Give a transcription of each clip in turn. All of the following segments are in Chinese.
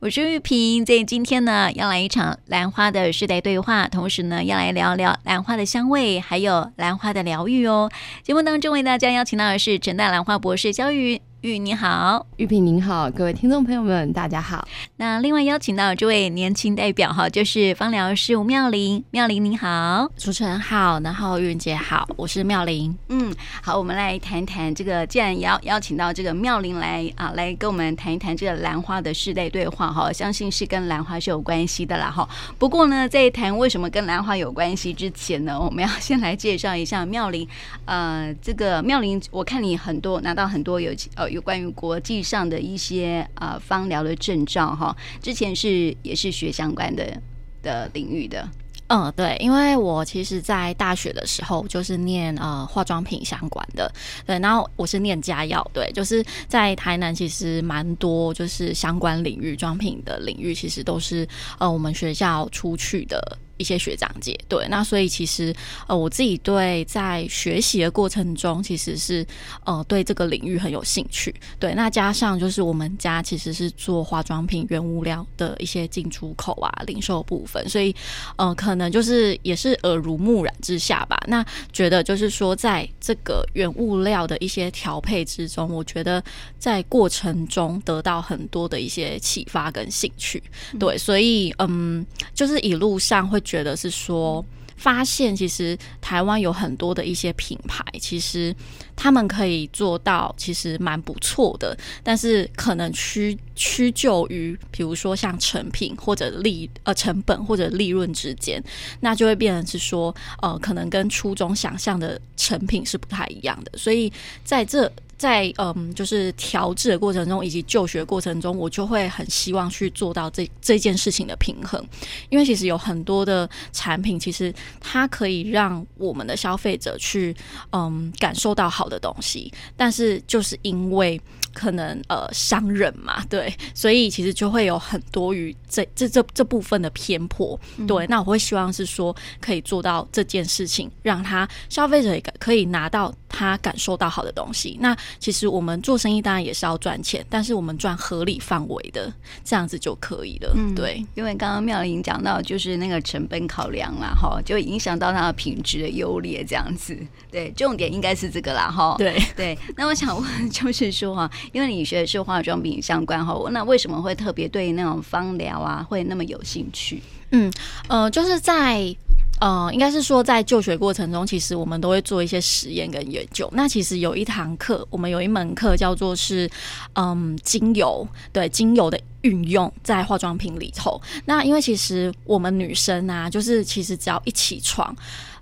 我是玉萍，在今天呢，要来一场兰花的世代对话，同时呢，要来聊聊兰花的香味，还有兰花的疗愈哦。节目当中为大家邀请到的是陈大兰花博士肖宇。玉你好，玉萍您好，各位听众朋友们，大家好。那另外邀请到这位年轻代表哈，就是芳疗师吴妙玲。妙玲你好，主持人好，然后玉姐好，我是妙玲。嗯，好，我们来谈谈这个，既然邀邀请到这个妙玲来啊，来跟我们谈一谈这个兰花的世代对话哈，相信是跟兰花是有关系的啦哈。不过呢，在谈为什么跟兰花有关系之前呢，我们要先来介绍一下妙玲。呃，这个妙玲，我看你很多拿到很多有呃。有关于国际上的一些呃芳疗的证照哈，之前是也是学相关的的领域的。嗯，对，因为我其实，在大学的时候就是念呃化妆品相关的，对，然后我是念家药，对，就是在台南其实蛮多就是相关领域妆品的领域，其实都是呃我们学校出去的。一些学长姐，对，那所以其实呃我自己对在学习的过程中，其实是呃对这个领域很有兴趣，对，那加上就是我们家其实是做化妆品原物料的一些进出口啊零售部分，所以呃可能就是也是耳濡目染之下吧，那觉得就是说在这个原物料的一些调配之中，我觉得在过程中得到很多的一些启发跟兴趣，对，所以嗯就是一路上会。觉得是说，发现其实台湾有很多的一些品牌，其实他们可以做到，其实蛮不错的。但是可能屈屈就于，比如说像成品或者利呃成本或者利润之间，那就会变成是说，呃，可能跟初衷想象的成品是不太一样的。所以在这。在嗯，就是调制的过程中，以及就学过程中，我就会很希望去做到这这件事情的平衡，因为其实有很多的产品，其实它可以让我们的消费者去嗯感受到好的东西，但是就是因为可能呃商人嘛，对，所以其实就会有很多于这这这这部分的偏颇，对，那我会希望是说可以做到这件事情，让他消费者也可以拿到他感受到好的东西，那。其实我们做生意当然也是要赚钱，但是我们赚合理范围的这样子就可以了。嗯，对，因为刚刚妙玲讲到就是那个成本考量啦，哈，就影响到它的品质的优劣这样子。对，重点应该是这个啦，哈。对对。那我想问，就是说哈，因为你学的是化妆品相关哈，那为什么会特别对那种芳疗啊会那么有兴趣？嗯呃，就是在。呃，应该是说，在就学过程中，其实我们都会做一些实验跟研究。那其实有一堂课，我们有一门课叫做是，嗯，精油，对，精油的运用在化妆品里头。那因为其实我们女生啊，就是其实只要一起床。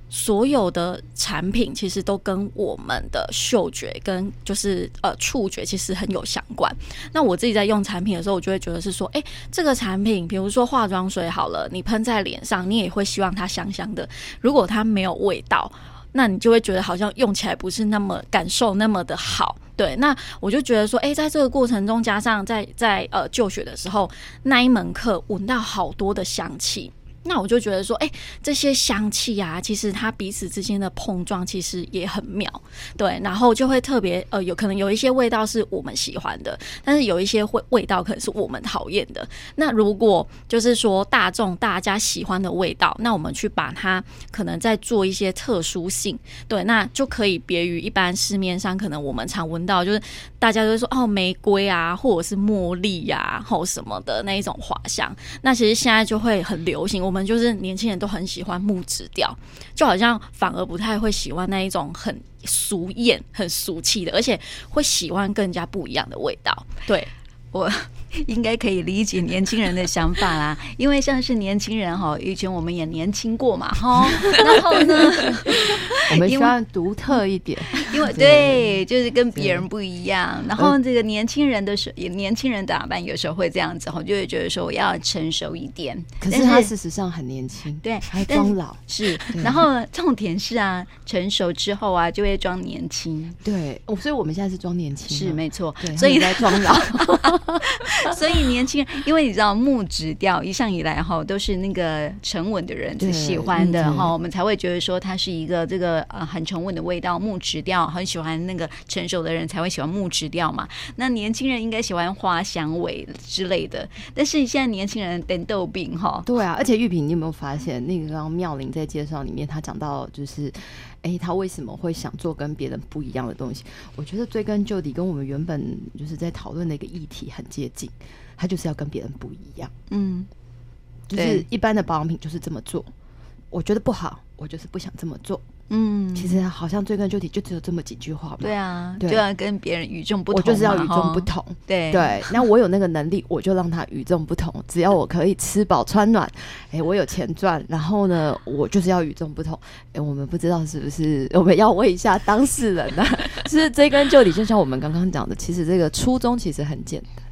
所有的产品其实都跟我们的嗅觉跟就是呃触觉其实很有相关。那我自己在用产品的时候，我就会觉得是说，诶，这个产品，比如说化妆水好了，你喷在脸上，你也会希望它香香的。如果它没有味道，那你就会觉得好像用起来不是那么感受那么的好。对，那我就觉得说，诶，在这个过程中，加上在在呃就学的时候那一门课，闻到好多的香气。那我就觉得说，哎、这些香气啊，其实它彼此之间的碰撞其实也很妙，对，然后就会特别呃，有可能有一些味道是我们喜欢的，但是有一些味味道可能是我们讨厌的。那如果就是说大众大家喜欢的味道，那我们去把它可能再做一些特殊性，对，那就可以别于一般市面上可能我们常闻到，就是大家都说哦，玫瑰啊，或者是茉莉呀，或什么的那一种花香。那其实现在就会很流行，我们。我们就是年轻人都很喜欢木质调，就好像反而不太会喜欢那一种很俗艳、很俗气的，而且会喜欢更加不一样的味道。对，我。应该可以理解年轻人的想法啦，因为像是年轻人哈，以前我们也年轻过嘛哈，然后呢，我们希望独特一点，因为 对，就是跟别人不一样。然后这个年轻人的时候，年轻人打扮有时候会这样子哈，就会觉得说我要成熟一点。可是他事实上很年轻，对，还装老是。然后重点是啊，成熟之后啊，就会装年轻。对，所以我们现在是装年轻，是没错。所以在装老。所以年轻人，因为你知道木质调一向以来哈都是那个沉稳的人喜欢的哈，我们才会觉得说它是一个这个呃很沉稳的味道，木质调很喜欢那个成熟的人才会喜欢木质调嘛。那年轻人应该喜欢花香味之类的，但是现在年轻人等豆饼哈。对啊，而且玉萍，你有没有发现那个刚刚妙玲在介绍里面，他讲到就是。哎，他为什么会想做跟别人不一样的东西？我觉得追根究底，跟我们原本就是在讨论的一个议题很接近。他就是要跟别人不一样。嗯，就是一般的保养品就是这么做，我觉得不好，我就是不想这么做。嗯，其实好像追根究底就只有这么几句话嘛。对啊，对就要跟别人与众不同，我就是要与众不同。对对，那我有那个能力，我就让他与众不同。只要我可以吃饱穿暖，哎，我有钱赚，然后呢，我就是要与众不同。哎，我们不知道是不是我们要问一下当事人呢？是追根究底，就像我们刚刚讲的，其实这个初衷其实很简单。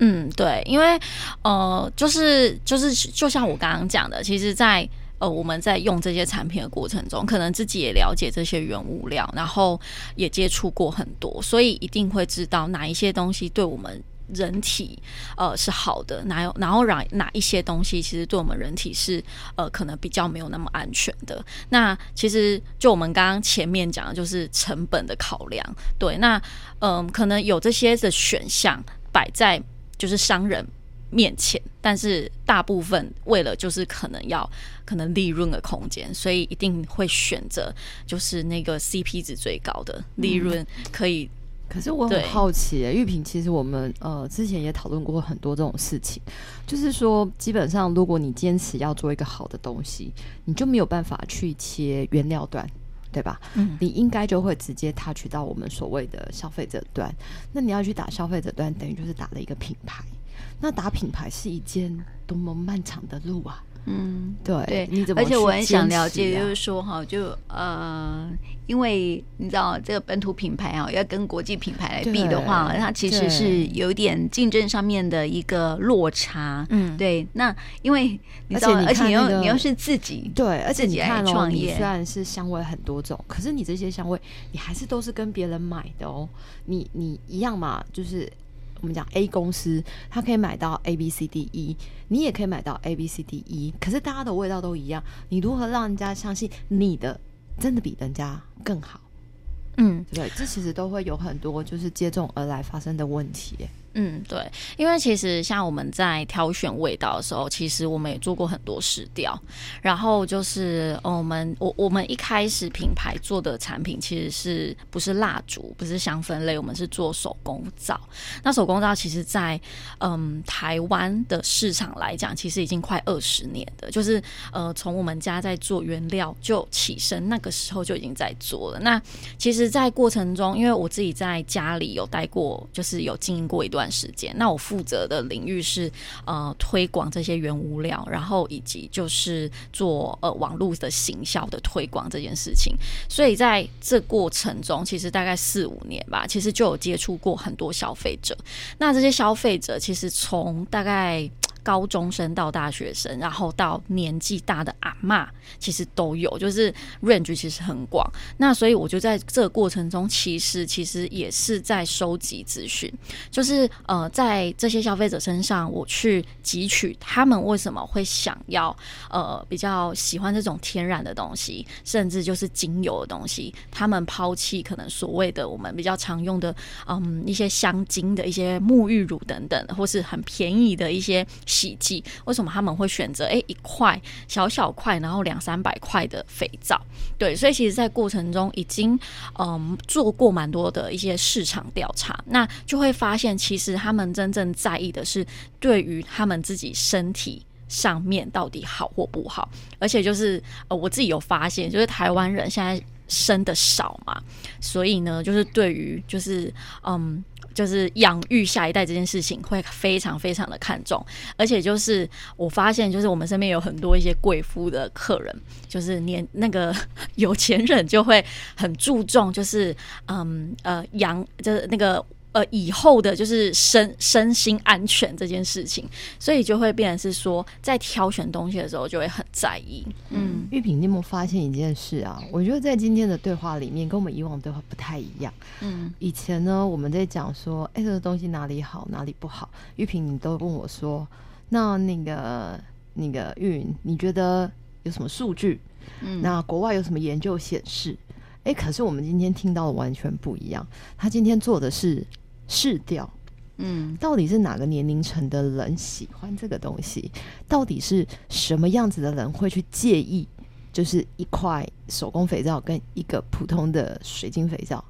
嗯，对，因为呃，就是就是就像我刚刚讲的，其实，在呃，我们在用这些产品的过程中，可能自己也了解这些原物料，然后也接触过很多，所以一定会知道哪一些东西对我们人体呃是好的，哪有然后哪哪一些东西其实对我们人体是呃可能比较没有那么安全的。那其实就我们刚刚前面讲的就是成本的考量，对，那嗯、可能有这些的选项摆在就是商人面前，但是大部分为了就是可能要可能利润的空间，所以一定会选择就是那个 CP 值最高的利润可以、嗯。可是我很好奇、欸，玉萍，其实我们呃之前也讨论过很多这种事情，就是说基本上如果你坚持要做一个好的东西，你就没有办法去切原料端，对吧？嗯，你应该就会直接 touch 到我们所谓的消费者端。那你要去打消费者端，等于就是打了一个品牌。那打品牌是一件多么漫长的路啊！嗯，对，对，你怎么、啊？而且我很想了解，就是说哈，就呃，因为你知道这个本土品牌啊，要跟国际品牌来比的话，它其实是有点竞争上面的一个落差。嗯，对。那因为你知道，而且你又、你又是自己对，而且你看创业，你虽然是香味很多种，可是你这些香味，你还是都是跟别人买的哦。你你一样嘛，就是。我们讲 A 公司，它可以买到 A B C D E，你也可以买到 A B C D E，可是大家的味道都一样，你如何让人家相信你的真的比人家更好？嗯，对，这其实都会有很多就是接踵而来发生的问题。嗯，对，因为其实像我们在挑选味道的时候，其实我们也做过很多试调，然后就是我们我我们一开始品牌做的产品其实是不是蜡烛，不是香氛类，我们是做手工皂。那手工皂其实在嗯台湾的市场来讲，其实已经快二十年的，就是呃从我们家在做原料就起身，那个时候就已经在做了。那其实，在过程中，因为我自己在家里有待过，就是有经营过一段。时间，那我负责的领域是呃推广这些原物料，然后以及就是做呃网络的行销的推广这件事情。所以在这过程中，其实大概四五年吧，其实就有接触过很多消费者。那这些消费者其实从大概。高中生到大学生，然后到年纪大的阿嬷，其实都有，就是 range 其实很广。那所以我就在这个过程中，其实其实也是在收集资讯，就是呃，在这些消费者身上，我去汲取他们为什么会想要呃比较喜欢这种天然的东西，甚至就是精油的东西，他们抛弃可能所谓的我们比较常用的嗯一些香精的一些沐浴乳等等，或是很便宜的一些。洗剂，为什么他们会选择诶一块小小块，然后两三百块的肥皂？对，所以其实，在过程中已经嗯做过蛮多的一些市场调查，那就会发现，其实他们真正在意的是对于他们自己身体上面到底好或不好。而且就是呃，我自己有发现，就是台湾人现在生的少嘛，所以呢，就是对于就是嗯。就是养育下一代这件事情会非常非常的看重，而且就是我发现，就是我们身边有很多一些贵妇的客人，就是年那个有钱人就会很注重，就是嗯呃养就是那个呃以后的就是身身心安全这件事情，所以就会变成是说，在挑选东西的时候就会很在意。嗯，玉萍，你有没有发现一件事啊？我觉得在今天的对话里面，跟我们以往对话不太一样。嗯，以前呢，我们在讲说，哎、欸，这个东西哪里好，哪里不好，玉萍你都问我说，那那个那个玉，你觉得有什么数据？嗯，那国外有什么研究显示？哎，可是我们今天听到的完全不一样。他今天做的是市调，嗯，到底是哪个年龄层的人喜欢这个东西？到底是什么样子的人会去介意？就是一块手工肥皂跟一个普通的水晶肥皂，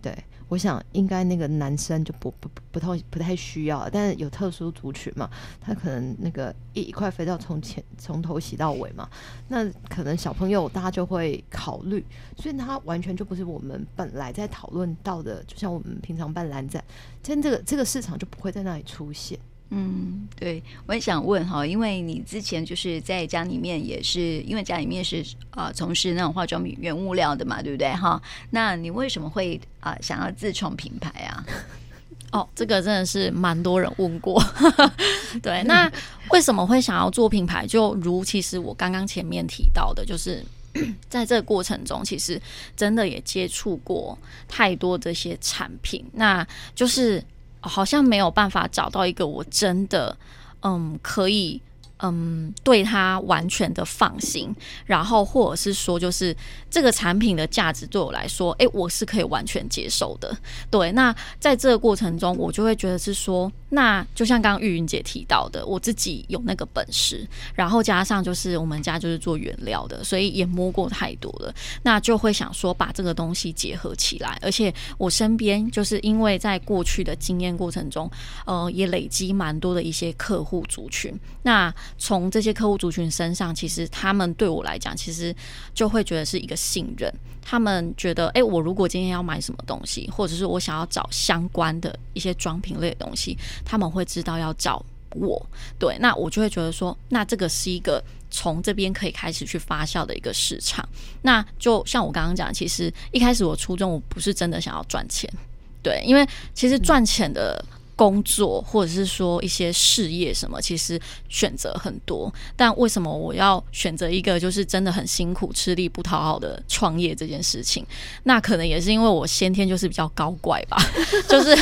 对。我想应该那个男生就不不不太不太需要，但是有特殊族群嘛，他可能那个一一块肥皂从前从头洗到尾嘛，那可能小朋友大家就会考虑，所以他完全就不是我们本来在讨论到的，就像我们平常办蓝展，今天这个这个市场就不会在那里出现。嗯，对，我也想问哈，因为你之前就是在家里面也是，因为家里面是啊从事那种化妆品原物料的嘛，对不对哈？那你为什么会啊想要自创品牌啊？哦，这个真的是蛮多人问过。对，那为什么会想要做品牌？就如其实我刚刚前面提到的，就是 在这个过程中，其实真的也接触过太多这些产品，那就是。好像没有办法找到一个我真的，嗯，可以。嗯，对他完全的放心，然后或者是说，就是这个产品的价值对我来说，哎，我是可以完全接受的。对，那在这个过程中，我就会觉得是说，那就像刚刚玉云姐提到的，我自己有那个本事，然后加上就是我们家就是做原料的，所以也摸过太多了，那就会想说把这个东西结合起来。而且我身边就是因为在过去的经验过程中，呃，也累积蛮多的一些客户族群，那。从这些客户族群身上，其实他们对我来讲，其实就会觉得是一个信任。他们觉得，哎，我如果今天要买什么东西，或者是我想要找相关的一些装品类的东西，他们会知道要找我。对，那我就会觉得说，那这个是一个从这边可以开始去发酵的一个市场。那就像我刚刚讲，其实一开始我初衷我不是真的想要赚钱，对，因为其实赚钱的。工作或者是说一些事业什么，其实选择很多，但为什么我要选择一个就是真的很辛苦、吃力不讨好的创业这件事情？那可能也是因为我先天就是比较高怪吧，就 是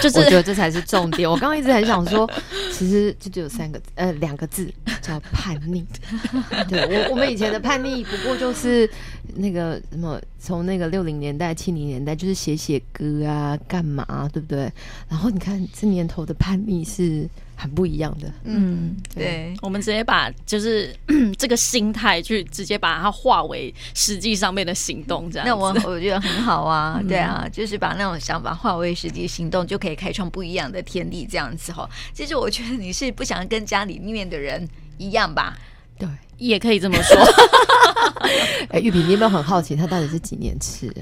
就是，我觉得这才是重点。我刚刚一直很想说，其实就只有三个呃两个字叫叛逆。对，我我们以前的叛逆不过就是那个什么，从那个六零年代、七零年代就是写写歌啊，干嘛啊，对不对？然后你看。这年头的叛逆是很不一样的，嗯，对，我们直接把就是 这个心态去直接把它化为实际上面的行动，这样。那我我觉得很好啊，对啊，就是把那种想法化为实际行动，就可以开创不一样的天地，这样子哈。其实我觉得你是不想跟家里面的人一样吧？对，也可以这么说。哎，玉萍，你有没有很好奇他到底是几年次？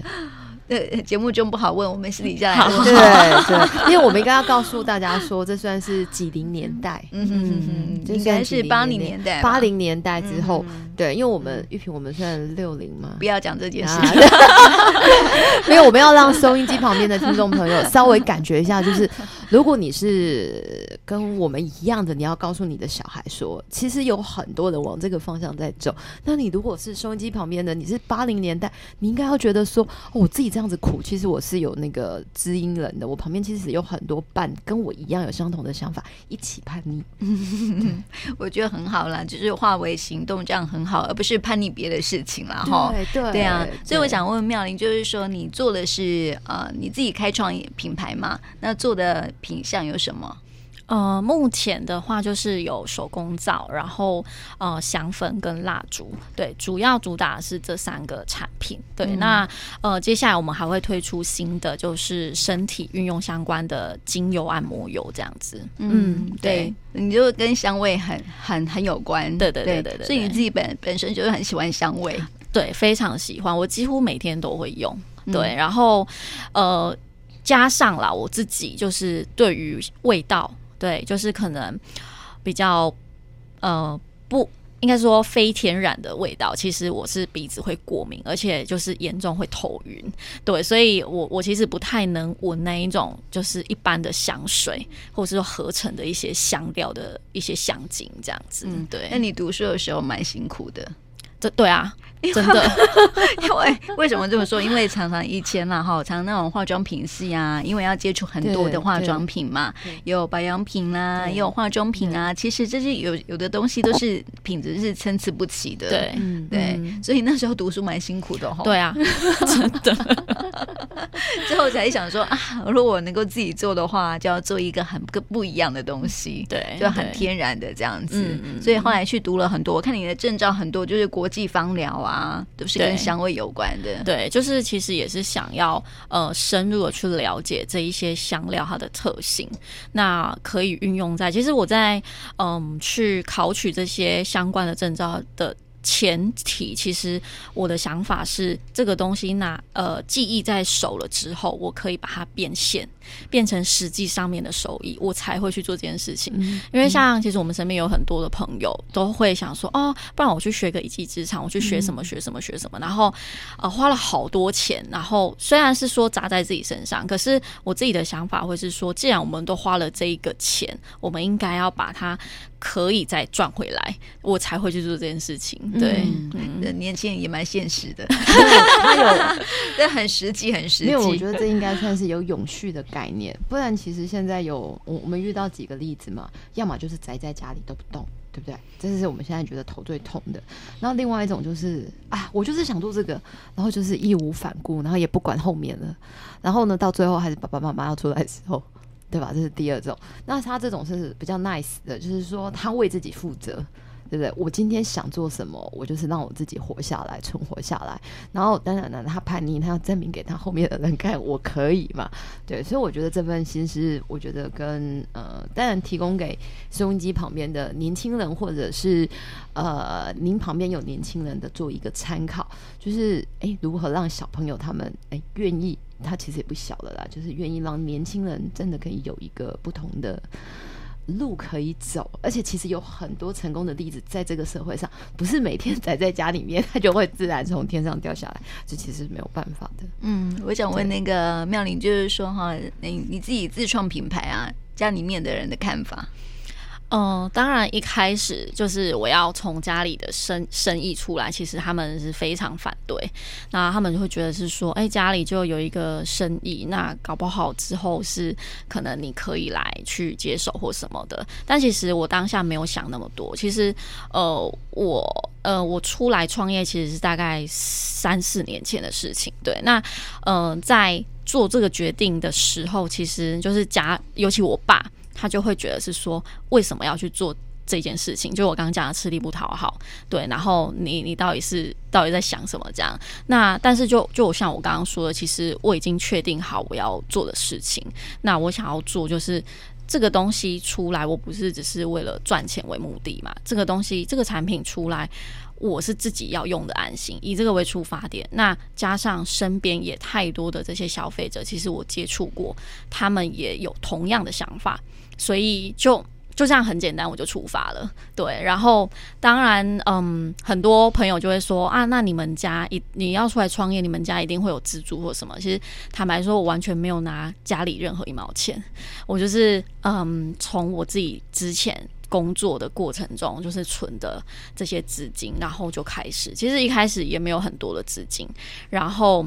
对，节目中不好问，我们私底下来问。对对，因为我们应该要告诉大家说，这算是几零年代，嗯嗯嗯，应该是八零年代，八零年代之后，对，因为我们玉萍，我们算六零嘛，不要讲这件事，没有，我们要让收音机旁边的听众朋友稍微感觉一下，就是如果你是跟我们一样的，你要告诉你的小孩说，其实有很多人往这个方向在走。那你如果是收音机旁边的，你是八零年代，你应该要觉得说，哦我自己这样。子苦，其实我是有那个知音人的。我旁边其实有很多伴跟我一样有相同的想法，一起叛逆。我觉得很好啦，就是化为行动，这样很好，而不是叛逆别的事情啦。哈。对对对啊，所以我想问妙玲，就是说你做的是呃你自己开创品牌嘛？那做的品相有什么？呃，目前的话就是有手工皂，然后呃香粉跟蜡烛，对，主要主打的是这三个产品。对，嗯、那呃接下来我们还会推出新的，就是身体运用相关的精油按摩油这样子。嗯，对，对你就跟香味很很很有关。对对对对对，对，所以你自己本本身就是很喜欢香味，对，非常喜欢，我几乎每天都会用。对，嗯、然后呃加上啦，我自己就是对于味道。对，就是可能比较呃不应该说非天然的味道，其实我是鼻子会过敏，而且就是严重会头晕。对，所以我我其实不太能闻那一种就是一般的香水，或者是说合成的一些香料的一些香精这样子。嗯，对。那你读书的时候蛮辛苦的。这对啊。真的，因为为什么这么说？因为常常以前啦哈，常常那种化妆品系啊，因为要接触很多的化妆品嘛，有保养品啦，也有化妆品啊。其实这些有有的东西都是品质是参差不齐的。对对，所以那时候读书蛮辛苦的哈。对啊，真的。之后才想说啊，如果我能够自己做的话，就要做一个很个不一样的东西，对，就很天然的这样子。所以后来去读了很多，我看你的证照很多，就是国际芳疗啊。啊，都是跟香味有关的。对，就是其实也是想要呃深入的去了解这一些香料它的特性，那可以运用在。其实我在嗯去考取这些相关的证照的。前提其实我的想法是，这个东西那呃记忆在手了之后，我可以把它变现，变成实际上面的收益，我才会去做这件事情。嗯、因为像其实我们身边有很多的朋友都会想说，哦，不然我去学个一技之长，我去学什么学什么学什么，然后呃花了好多钱，然后虽然是说砸在自己身上，可是我自己的想法会是说，既然我们都花了这一个钱，我们应该要把它。可以再赚回来，我才会去做这件事情。对，嗯、年轻人也蛮现实的，他有，这很实际，很实际。因为我觉得这应该算是有永续的概念，不然其实现在有我们遇到几个例子嘛，要么就是宅在家里都不动，对不对？这是我们现在觉得头最痛的。然后另外一种就是啊，我就是想做这个，然后就是义无反顾，然后也不管后面了，然后呢，到最后还是爸爸妈妈要出来的时候。对吧？这是第二种。那他这种是比较 nice 的，就是说他为自己负责，对不对？我今天想做什么，我就是让我自己活下来，存活下来。然后当然了，他叛逆，他要证明给他后面的人看，我可以嘛？对，所以我觉得这份心思，我觉得跟呃，当然提供给收音机旁边的年轻人，或者是呃，您旁边有年轻人的做一个参考，就是哎，如何让小朋友他们哎愿意。他其实也不小了啦，就是愿意让年轻人真的可以有一个不同的路可以走，而且其实有很多成功的例子在这个社会上，不是每天宅在家里面，他就会自然从天上掉下来，这其实是没有办法的。嗯，我想问那个妙玲，就是说哈，你你自己自创品牌啊，家里面的人的看法？嗯，当然一开始就是我要从家里的生生意出来，其实他们是非常反对。那他们就会觉得是说，哎，家里就有一个生意，那搞不好之后是可能你可以来去接手或什么的。但其实我当下没有想那么多。其实，呃，我呃，我出来创业其实是大概三四年前的事情。对，那嗯、呃，在做这个决定的时候，其实就是家，尤其我爸。他就会觉得是说，为什么要去做这件事情？就我刚刚讲的吃力不讨好，对。然后你你到底是到底在想什么？这样。那但是就就像我刚刚说的，其实我已经确定好我要做的事情。那我想要做就是这个东西出来，我不是只是为了赚钱为目的嘛？这个东西这个产品出来，我是自己要用的安心，以这个为出发点。那加上身边也太多的这些消费者，其实我接触过，他们也有同样的想法。所以就就这样很简单，我就出发了。对，然后当然，嗯，很多朋友就会说啊，那你们家一你要出来创业，你们家一定会有资助或什么？其实坦白说，我完全没有拿家里任何一毛钱，我就是嗯，从我自己之前工作的过程中，就是存的这些资金，然后就开始。其实一开始也没有很多的资金，然后。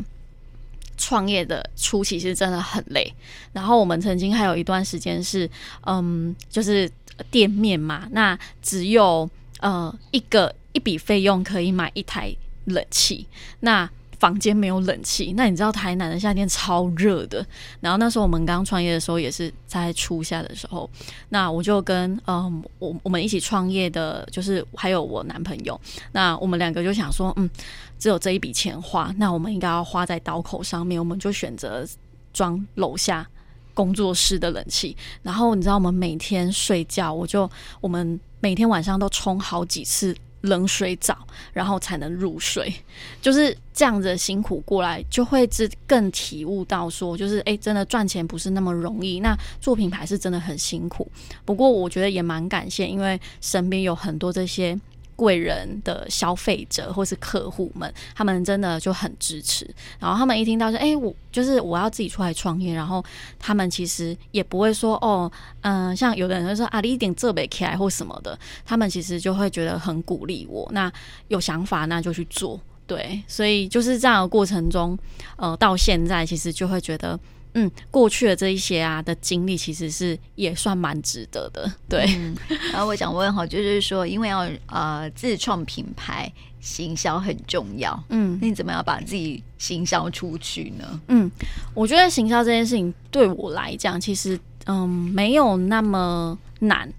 创业的初期是真的很累，然后我们曾经还有一段时间是，嗯，就是店面嘛，那只有呃一个一笔费用可以买一台冷气，那房间没有冷气，那你知道台南的夏天超热的，然后那时候我们刚创业的时候也是在初夏的时候，那我就跟嗯我我们一起创业的，就是还有我男朋友，那我们两个就想说，嗯。只有这一笔钱花，那我们应该要花在刀口上面。我们就选择装楼下工作室的冷气。然后你知道，我们每天睡觉，我就我们每天晚上都冲好几次冷水澡，然后才能入睡。就是这样子辛苦过来，就会更体悟到说，就是诶，真的赚钱不是那么容易。那做品牌是真的很辛苦。不过我觉得也蛮感谢，因为身边有很多这些。贵人的消费者或是客户们，他们真的就很支持。然后他们一听到说，哎、我就是我要自己出来创业，然后他们其实也不会说，哦，嗯、像有的人就说啊，你一点这北起来或什么的，他们其实就会觉得很鼓励我。那有想法，那就去做。对，所以就是这样的过程中，呃，到现在其实就会觉得。嗯，过去的这一些啊的经历，其实是也算蛮值得的。对，嗯、然后我想问哈，就是说，因为要呃自创品牌，行销很重要。嗯，那你怎么样把自己行销出去呢？嗯，我觉得行销这件事情对我来讲，其实嗯没有那么。难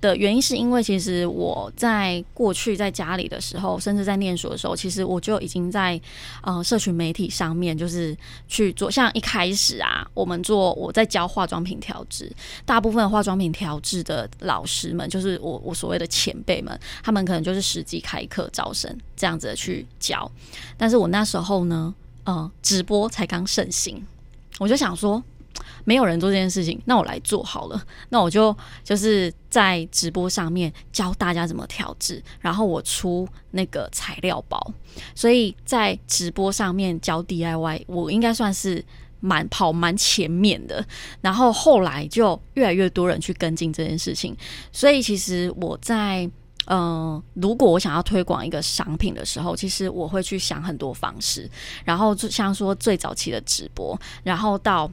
的原因是因为，其实我在过去在家里的时候，甚至在念书的时候，其实我就已经在呃社群媒体上面，就是去做。像一开始啊，我们做我在教化妆品调制，大部分化妆品调制的老师们，就是我我所谓的前辈们，他们可能就是实际开课招生这样子的去教。但是我那时候呢，呃，直播才刚盛行，我就想说。没有人做这件事情，那我来做好了。那我就就是在直播上面教大家怎么调制，然后我出那个材料包，所以在直播上面教 DIY，我应该算是蛮跑蛮前面的。然后后来就越来越多人去跟进这件事情，所以其实我在嗯、如果我想要推广一个商品的时候，其实我会去想很多方式，然后就像说最早期的直播，然后到。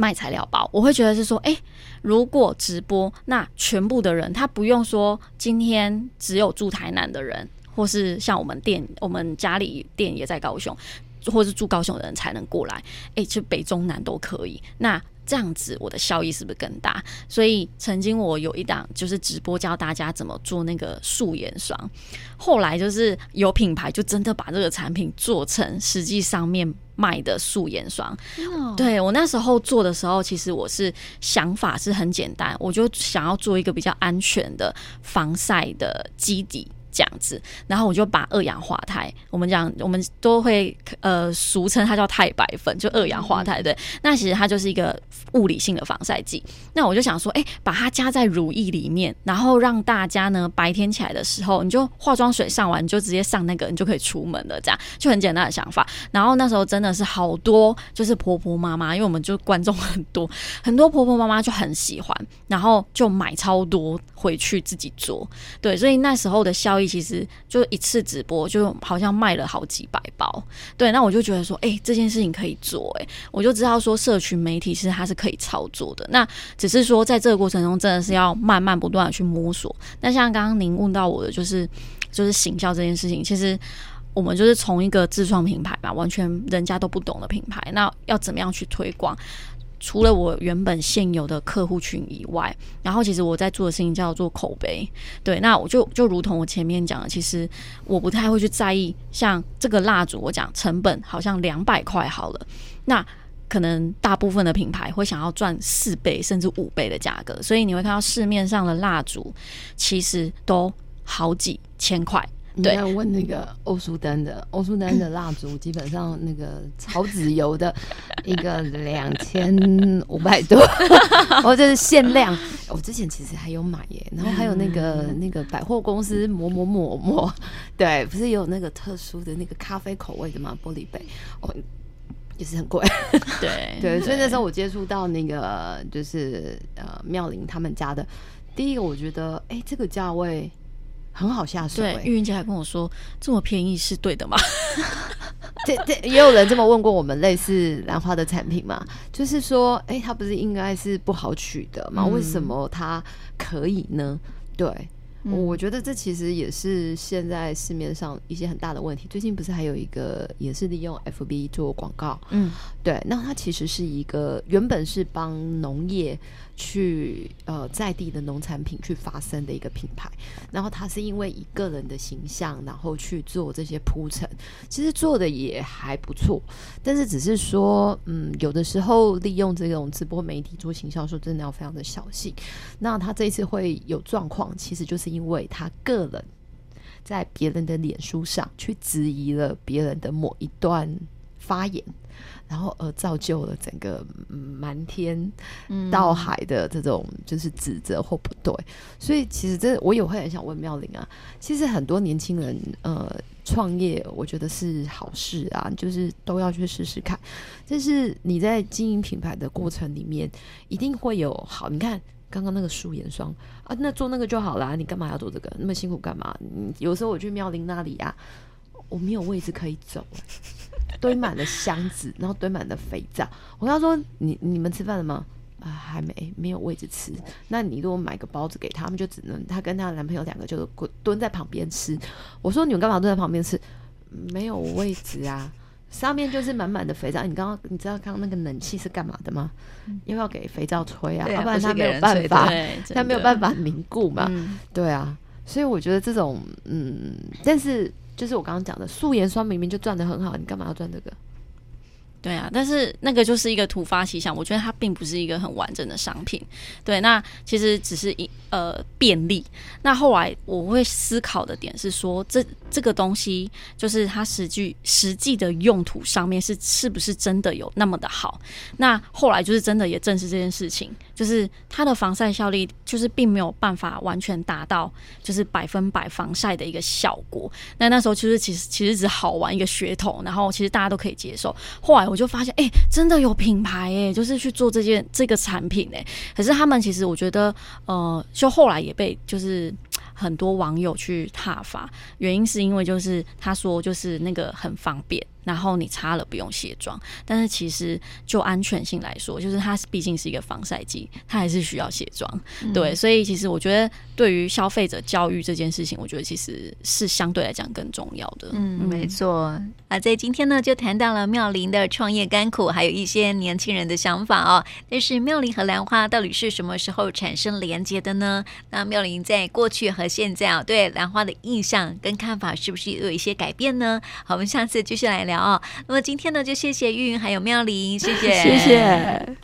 卖材料包，我会觉得是说，诶，如果直播，那全部的人他不用说，今天只有住台南的人，或是像我们店，我们家里店也在高雄，或是住高雄的人才能过来，诶，就北中南都可以。那这样子，我的效益是不是更大？所以曾经我有一档就是直播教大家怎么做那个素颜霜，后来就是有品牌就真的把这个产品做成实际上面卖的素颜霜。Oh. 对，我那时候做的时候，其实我是想法是很简单，我就想要做一个比较安全的防晒的基底。这样子，然后我就把二氧化钛，我们讲我们都会呃俗称它叫钛白粉，就二氧化钛。对，那其实它就是一个物理性的防晒剂。那我就想说，哎，把它加在乳液里面，然后让大家呢白天起来的时候，你就化妆水上完，你就直接上那个，你就可以出门了。这样就很简单的想法。然后那时候真的是好多就是婆婆妈妈，因为我们就观众很多，很多婆婆妈妈就很喜欢，然后就买超多回去自己做。对，所以那时候的效。其实就一次直播，就好像卖了好几百包。对，那我就觉得说，哎、这件事情可以做、欸。哎，我就知道说，社群媒体其实它是可以操作的。那只是说，在这个过程中，真的是要慢慢不断的去摸索。那像刚刚您问到我的，就是就是行销这件事情，其实我们就是从一个自创品牌吧，完全人家都不懂的品牌，那要怎么样去推广？除了我原本现有的客户群以外，然后其实我在做的事情叫做口碑。对，那我就就如同我前面讲的，其实我不太会去在意，像这个蜡烛，我讲成本好像两百块好了，那可能大部分的品牌会想要赚四倍甚至五倍的价格，所以你会看到市面上的蜡烛其实都好几千块。对，要问那个欧舒丹的欧舒丹的蜡烛，基本上那个草籽油的 一个两千五百多，哦，这是限量。我之前其实还有买耶，然后还有那个那个百货公司抹抹抹抹，对，不是有那个特殊的那个咖啡口味的嘛？玻璃杯哦，也是很贵。对 对，所以那时候我接触到那个就是呃妙玲他们家的，第一个我觉得哎、欸，这个价位。很好下手。欸，对，玉云姐还跟我说，这么便宜是对的吗？这这也有人这么问过我们类似兰花的产品嘛？就是说，哎、欸，它不是应该是不好取得吗？为什么它可以呢？对。嗯、我觉得这其实也是现在市面上一些很大的问题。最近不是还有一个也是利用 FB 做广告，嗯，对，那它其实是一个原本是帮农业去呃在地的农产品去发声的一个品牌，然后他是因为以个人的形象，然后去做这些铺陈，其实做的也还不错，但是只是说，嗯，有的时候利用这种直播媒体做行销，说真的要非常的小心。那他这一次会有状况，其实就是。因为他个人在别人的脸书上去质疑了别人的某一段发言，然后而造就了整个瞒天到海的这种就是指责或不对，所以其实这我也会很想问妙玲啊，其实很多年轻人呃创业，我觉得是好事啊，就是都要去试试看。但是你在经营品牌的过程里面，一定会有好，你看刚刚那个素颜霜啊，那做那个就好啦，你干嘛要做这个？那么辛苦干嘛？有时候我去妙玲那里啊，我没有位置可以走。堆满了箱子，然后堆满了肥皂。我跟他说：“你你们吃饭了吗？啊，还没，没有位置吃。那你如果买个包子给他们，就只能他跟他的男朋友两个就蹲在旁边吃。我说你们干嘛蹲在旁边吃？没有位置啊，上面就是满满的肥皂。你刚刚你知道刚刚那个冷气是干嘛的吗？又要给肥皂吹啊，要不然他没有办法，他没有办法凝固嘛。对啊，所以我觉得这种嗯，但是。就是我刚刚讲的素颜霜明明就赚的很好，你干嘛要赚这个？对啊，但是那个就是一个突发奇想，我觉得它并不是一个很完整的商品。对，那其实只是一呃便利。那后来我会思考的点是说，这这个东西就是它实际实际的用途上面是是不是真的有那么的好？那后来就是真的也证实这件事情，就是它的防晒效力就是并没有办法完全达到就是百分百防晒的一个效果。那那时候就是其实其实只好玩一个噱头，然后其实大家都可以接受。后来。我就发现，哎、真的有品牌哎、就是去做这件这个产品哎、可是他们其实，我觉得，呃，就后来也被就是很多网友去挞伐，原因是因为就是他说就是那个很方便。然后你擦了不用卸妆，但是其实就安全性来说，就是它毕竟是一个防晒剂，它还是需要卸妆。嗯、对，所以其实我觉得对于消费者教育这件事情，我觉得其实是相对来讲更重要的。嗯，没错。啊，在今天呢，就谈到了妙龄的创业甘苦，还有一些年轻人的想法哦。但是妙龄和兰花到底是什么时候产生连接的呢？那妙龄在过去和现在啊，对兰花的印象跟看法是不是有一些改变呢？好，我们下次继续来聊。哦，那么今天呢，就谢谢玉云还有妙玲，谢谢，谢谢。